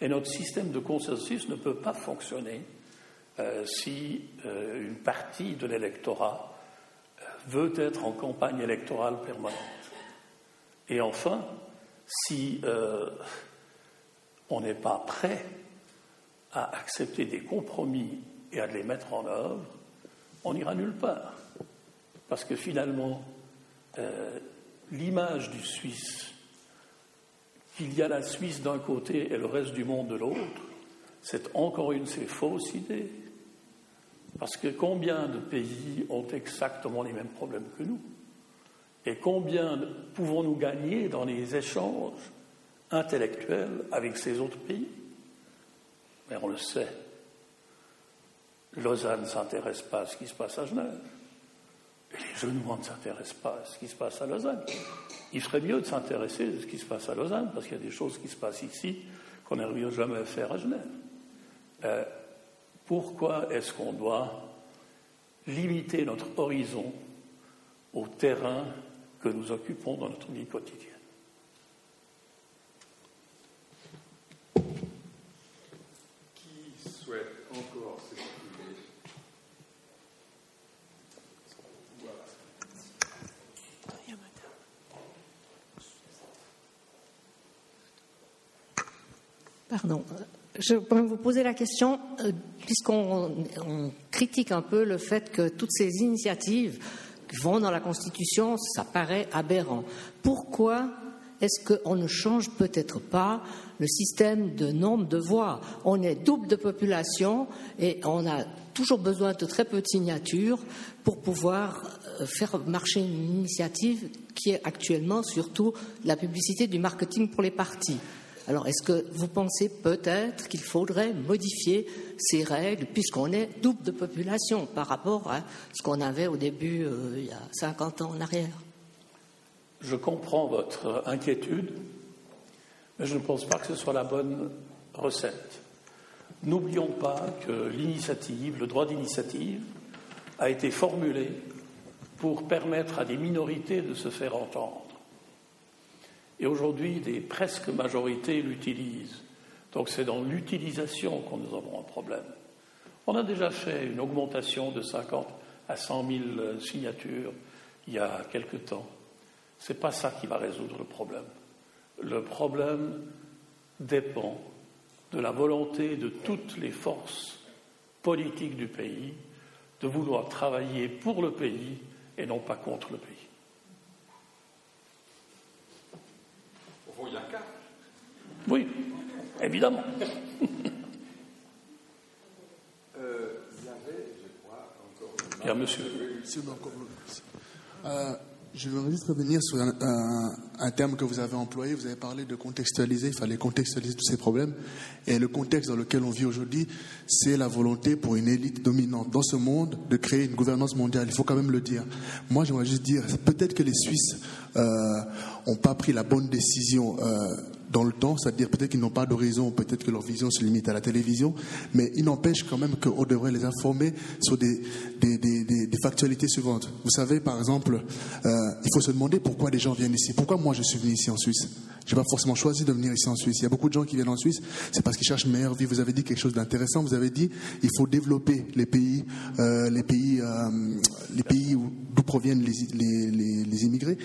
Et notre système de consensus ne peut pas fonctionner euh, si une partie de l'électorat veut être en campagne électorale permanente. Et enfin, si euh, on n'est pas prêt à accepter des compromis et à les mettre en œuvre, on n'ira nulle part. Parce que finalement, euh, l'image du Suisse, qu'il y a la Suisse d'un côté et le reste du monde de l'autre, c'est encore une de ces fausses idées. Parce que combien de pays ont exactement les mêmes problèmes que nous? Et combien pouvons-nous gagner dans les échanges intellectuels avec ces autres pays? Mais on le sait. Lausanne ne s'intéresse pas à ce qui se passe à Genève. Et les Genois ne s'intéressent pas à ce qui se passe à Lausanne. Il ferait mieux de s'intéresser à ce qui se passe à Lausanne, parce qu'il y a des choses qui se passent ici qu'on n'arrive jamais à faire à Genève. Euh, pourquoi est-ce qu'on doit limiter notre horizon au terrain que nous occupons dans notre vie quotidienne. Qui souhaite encore s'exprimer? Voilà. Pardon. Je peux vous poser la question, euh, puisqu'on on critique un peu le fait que toutes ces initiatives vont dans la Constitution, ça paraît aberrant. Pourquoi est-ce qu'on ne change peut-être pas le système de nombre de voix? On est double de population et on a toujours besoin de très peu de signatures pour pouvoir euh, faire marcher une initiative qui est actuellement surtout la publicité du marketing pour les partis. Alors, est-ce que vous pensez peut-être qu'il faudrait modifier ces règles puisqu'on est double de population par rapport à ce qu'on avait au début, euh, il y a 50 ans en arrière? Je comprends votre inquiétude, mais je ne pense pas que ce soit la bonne recette. N'oublions pas que l'initiative, le droit d'initiative, a été formulé pour permettre à des minorités de se faire entendre. Et aujourd'hui, des presque majorités l'utilisent. Donc c'est dans l'utilisation qu'on nous avons un problème. On a déjà fait une augmentation de 50 à 100 000 signatures il y a quelque temps. Ce n'est pas ça qui va résoudre le problème. Le problème dépend de la volonté de toutes les forces politiques du pays de vouloir travailler pour le pays et non pas contre le pays. il y a qu'à. Oui, évidemment. euh, il y avait, je crois, encore. Il y a monsieur. Euh, je voudrais juste revenir sur un, un, un, terme que vous avez employé. Vous avez parlé de contextualiser. Il fallait contextualiser tous ces problèmes. Et le contexte dans lequel on vit aujourd'hui, c'est la volonté pour une élite dominante dans ce monde de créer une gouvernance mondiale. Il faut quand même le dire. Moi, j'aimerais juste dire, peut-être que les Suisses n'ont euh, pas pris la bonne décision. Euh, dans le temps, c'est-à-dire peut-être qu'ils n'ont pas d'horizon, peut-être que leur vision se limite à la télévision, mais il n'empêche quand même qu'on devrait les informer sur des, des, des, des, factualités suivantes. Vous savez, par exemple, euh, il faut se demander pourquoi les gens viennent ici. Pourquoi moi je suis venu ici en Suisse? Je n'ai pas forcément choisi de venir ici en Suisse. Il y a beaucoup de gens qui viennent en Suisse, c'est parce qu'ils cherchent une meilleure vie. Vous avez dit quelque chose d'intéressant. Vous avez dit il faut développer les pays, euh, les pays, euh, les pays d'où proviennent les, les, les, les immigrés.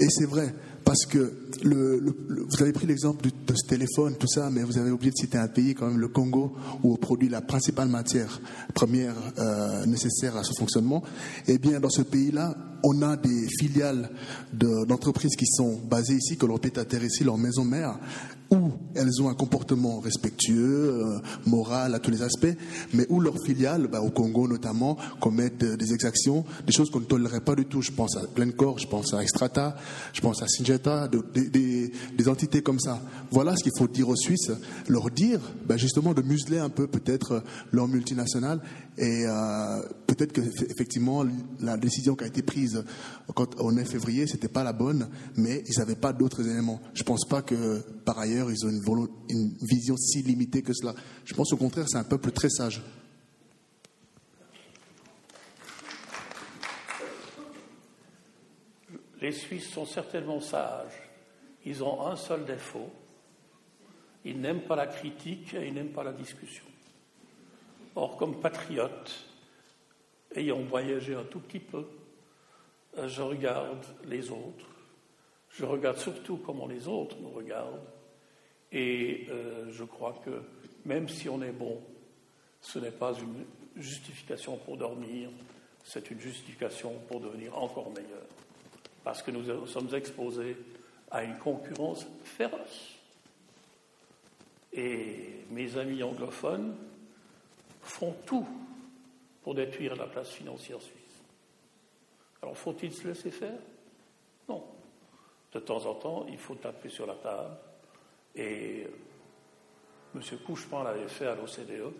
Et c'est vrai, parce que vous avez pris l'exemple de, ce téléphone, tout ça, mais vous avez oublié de citer un pays, quand même le Congo, où on produit la principale matière première euh, nécessaire à ce fonctionnement. Eh bien, dans ce pays-là, on a des filiales d'entreprises qui sont basées ici, que pied à terre ici, leur maison mère, où elles ont un comportement respectueux, euh, moral à tous les aspects, mais où leurs filiales, bah, au Congo notamment, commettent euh, des exactions, des choses qu'on ne tolérerait pas du tout. Je pense à Glencore, je pense à Extrata, je pense à Des, entités comme ça. Voilà ce qu'il faut dire aux Suisses, leur dire bah, justement de museler un peu peut-être leur multinationale et euh, peut-être que effectivement la décision qui a été prise quand, au 9 février, c'était pas la bonne, mais ils n'avaient pas d'autres éléments. Je pense pas que par ailleurs ils ont une, une vision si limitée que cela. Je pense au contraire, c'est un peuple très sage. Les Suisses sont certainement sages. Ils ont un seul défaut. Ils n'aiment pas la critique et ils n'aiment pas la discussion. Or, comme patriote, ayant voyagé un tout petit peu, euh, je regarde les autres. Je regarde surtout comment les autres nous regardent. Et euh, je crois que même si on est bon, ce n'est pas une justification pour dormir, c'est une justification pour devenir encore meilleur. Parce que nous sommes exposés à une concurrence féroce. Et mes amis anglophones font tout pour détruire la place financière suisse. Alors faut-il se laisser faire? Non. De temps en temps, il faut taper sur la table. Et M. Couchepin l'avait fait à l'OCDE.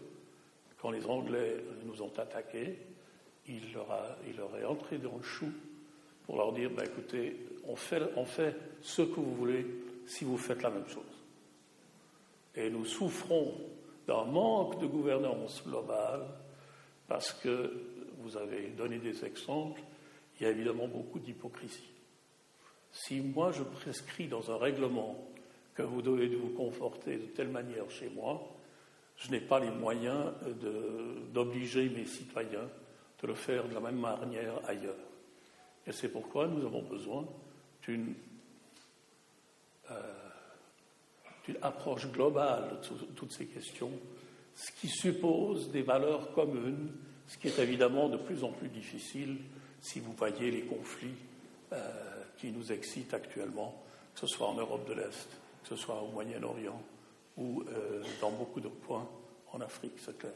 Quand les Anglais nous ont attaqués, il leur, il leur est entré dans le chou pour leur dire bah, écoutez, on fait, ce que vous voulez si vous faites la même chose. Et nous souffrons d'un manque de gouvernance globale parce que vous avez donné des exemples, il y a évidemment beaucoup d'hypocrisie. Si moi je prescris dans un règlement que vous devez vous comporter de telle manière chez moi, je n'ai pas les moyens d'obliger mes citoyens de le faire de la même manière ailleurs. Et c'est pourquoi nous avons besoin d'une euh, approche globale de toutes ces questions, ce qui suppose des valeurs communes, ce qui est évidemment de plus en plus difficile si vous voyez les conflits euh, qui nous excitent actuellement, que ce soit en Europe de l'Est, que ce soit au Moyen-Orient ou euh, dans beaucoup d'autres points en Afrique, c'est clair.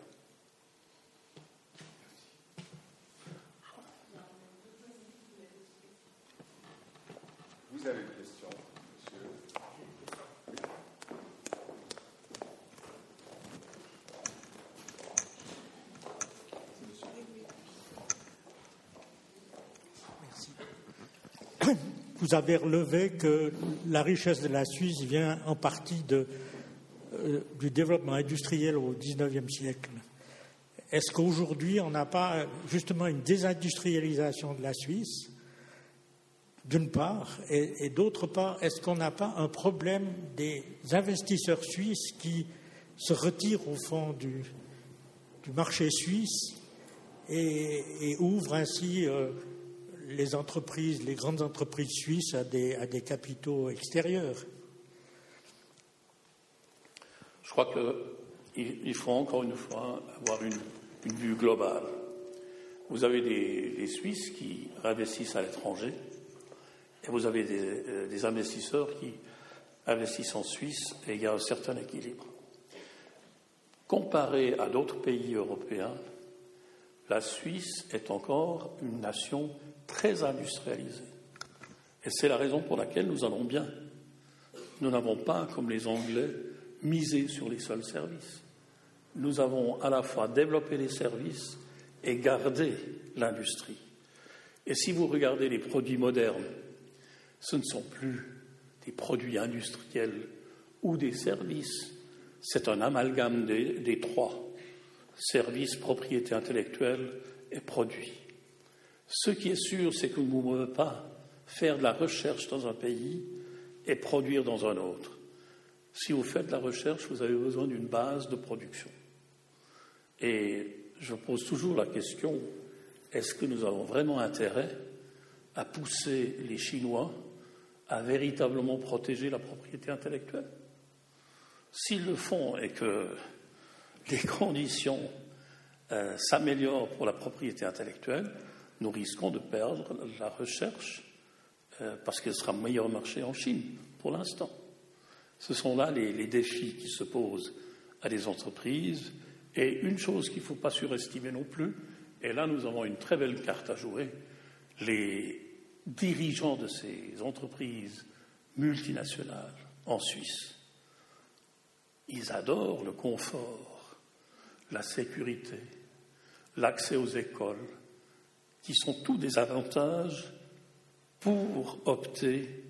Vous avez relevé que la richesse de la Suisse vient en partie euh, du développement industriel au XIXe siècle. Est-ce qu'aujourd'hui, on n'a pas justement une désindustrialisation de la Suisse d'une part, et, d'autre part, est-ce qu'on n'a pas un problème des investisseurs suisses qui se retirent au fond du, marché suisse et, ouvrent ainsi euh, les entreprises, les grandes entreprises suisses à des, à des capitaux extérieurs? Je crois qu'il faut encore une fois avoir une, vue globale. Vous avez des Suisses qui investissent à l'étranger et vous avez euh, des, investisseurs qui investissent en Suisse et il y a un certain équilibre. Comparé à d'autres pays européens, la Suisse est encore une nation très industrialisée. Et c'est la raison pour laquelle nous allons bien. Nous n'avons pas, comme les Anglais, misé sur les seuls services. Nous avons à la fois développé les services et gardé l'industrie. Et si vous regardez les produits modernes ce ne sont plus des produits industriels ou des services, c'est un amalgame des, trois, services, propriété intellectuelle et produits. Ce qui est sûr, c'est que vous ne pouvez pas faire de la recherche dans un pays et produire dans un autre. Si vous faites de la recherche, vous avez besoin d'une base de production. Et je pose toujours la question, est-ce que nous avons vraiment intérêt à pousser les Chinois à véritablement protéger la propriété intellectuelle. S'ils le font et que les conditions euh, s'améliorent pour la propriété intellectuelle, nous risquons de perdre la recherche euh, parce qu'elle sera meilleur marché en Chine pour l'instant. Ce sont là les, les, défis qui se posent à des entreprises. Et une chose qu'il ne faut pas surestimer non plus, et là nous avons une très belle carte à jouer, les, dirigeants de ces entreprises multinationales en Suisse. Ils adorent le confort, la sécurité, l'accès aux écoles, qui sont tous des avantages pour opter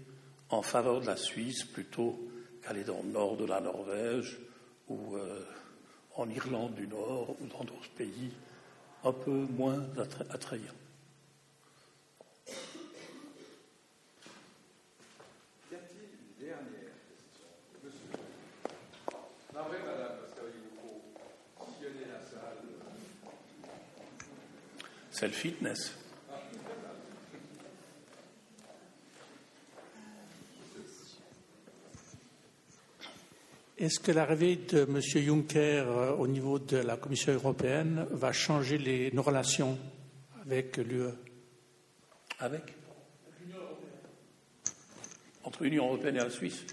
en faveur de la Suisse plutôt qu'aller dans le nord de la Norvège ou euh, en Irlande du Nord ou dans d'autres pays un peu moins attrayants. Est-ce que l'arrivée de M. Juncker euh, au niveau de la Commission européenne va changer les, nos relations avec l'UE Avec? Entre l'Union européenne et la Suisse?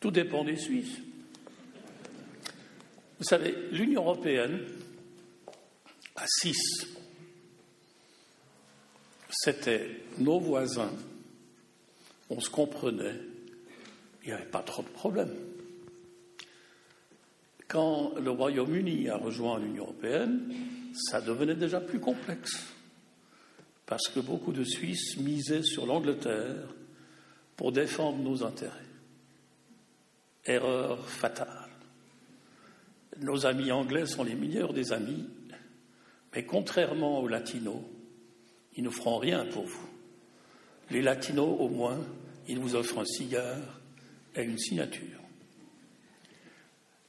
Tout dépend des Suisses. Vous savez, l'Union européenne à 6, c'était nos voisins, on se comprenait, il n'y avait pas trop de problèmes. Quand le Royaume-Uni a rejoint l'Union européenne, ça devenait déjà plus complexe, parce que beaucoup de Suisses misaient sur l'Angleterre pour défendre nos intérêts. Erreur fatale. Nos amis anglais sont les meilleurs des amis Mais contrairement aux latinos, ils ne feront rien pour vous. Les latinos, au moins, ils vous offrent un cigare et une signature.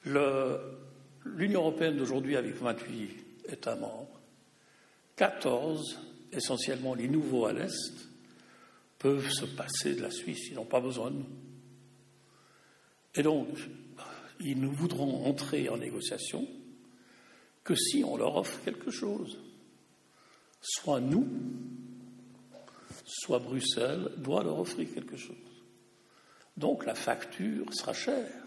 L'Union européenne d'aujourd'hui, avec 28 États membres, 14, essentiellement les nouveaux à l'Est, peuvent se passer de la Suisse, ils n'ont pas besoin de nous. Et donc, ils ne voudront entrer en négociation que si on leur offre quelque chose. Soit nous, soit Bruxelles doit leur offrir quelque chose. Donc la facture sera chère.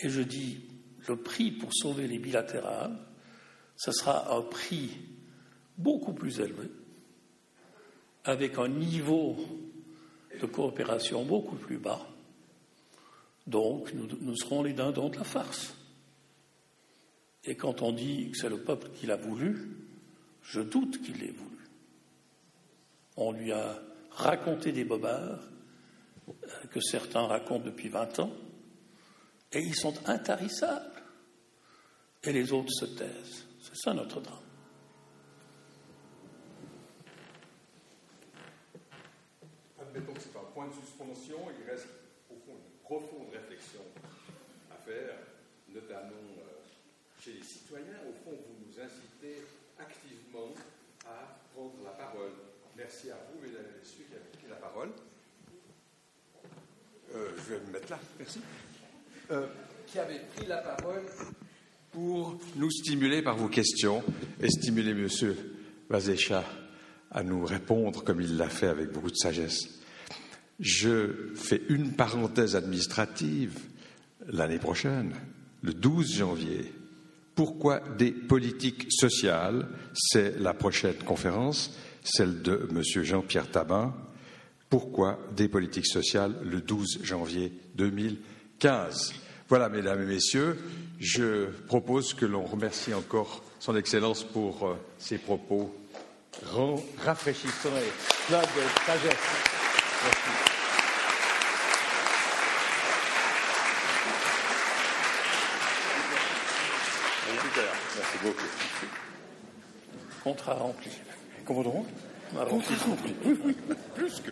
Et je dis, le prix pour sauver les bilatérales, ce sera un prix beaucoup plus élevé, avec un niveau de coopération beaucoup plus bas. Donc nous, serons les dindons de la farce. Et quand on dit que c'est le peuple qui l'a voulu, je doute qu'il l'ait voulu. On lui a raconté des bobards euh, que certains racontent depuis 20 ans, et ils sont intarissables. Et les autres se taisent. C'est ça notre drame. Admettons que c'est un point de suspension, il reste au fond une profonde réflexion à faire, notamment chez les citoyens. Au fond, vous nous incitez activement à prendre la parole. Merci à vous, mesdames et messieurs, qui avez pris la parole. Euh, je vais me mettre là, merci. Euh, qui avez pris la parole pour nous stimuler par vos questions et stimuler Monsieur Vazécha à nous répondre comme il l'a fait avec beaucoup de sagesse. Je fais une parenthèse administrative l'année prochaine, le 12 janvier. Pourquoi des politiques sociales? C'est la prochaine conférence, celle de Monsieur Jean-Pierre Tabin. Pourquoi des politiques sociales le 12 janvier 2015 voilà, mesdames et messieurs, je propose que l'on remercie encore Son Excellence pour euh, ses propos rafraîchissants et pleins de sagesse beaucoup. Contrat rempli. Comment donc Contrat rempli. Oui, oui, plus que.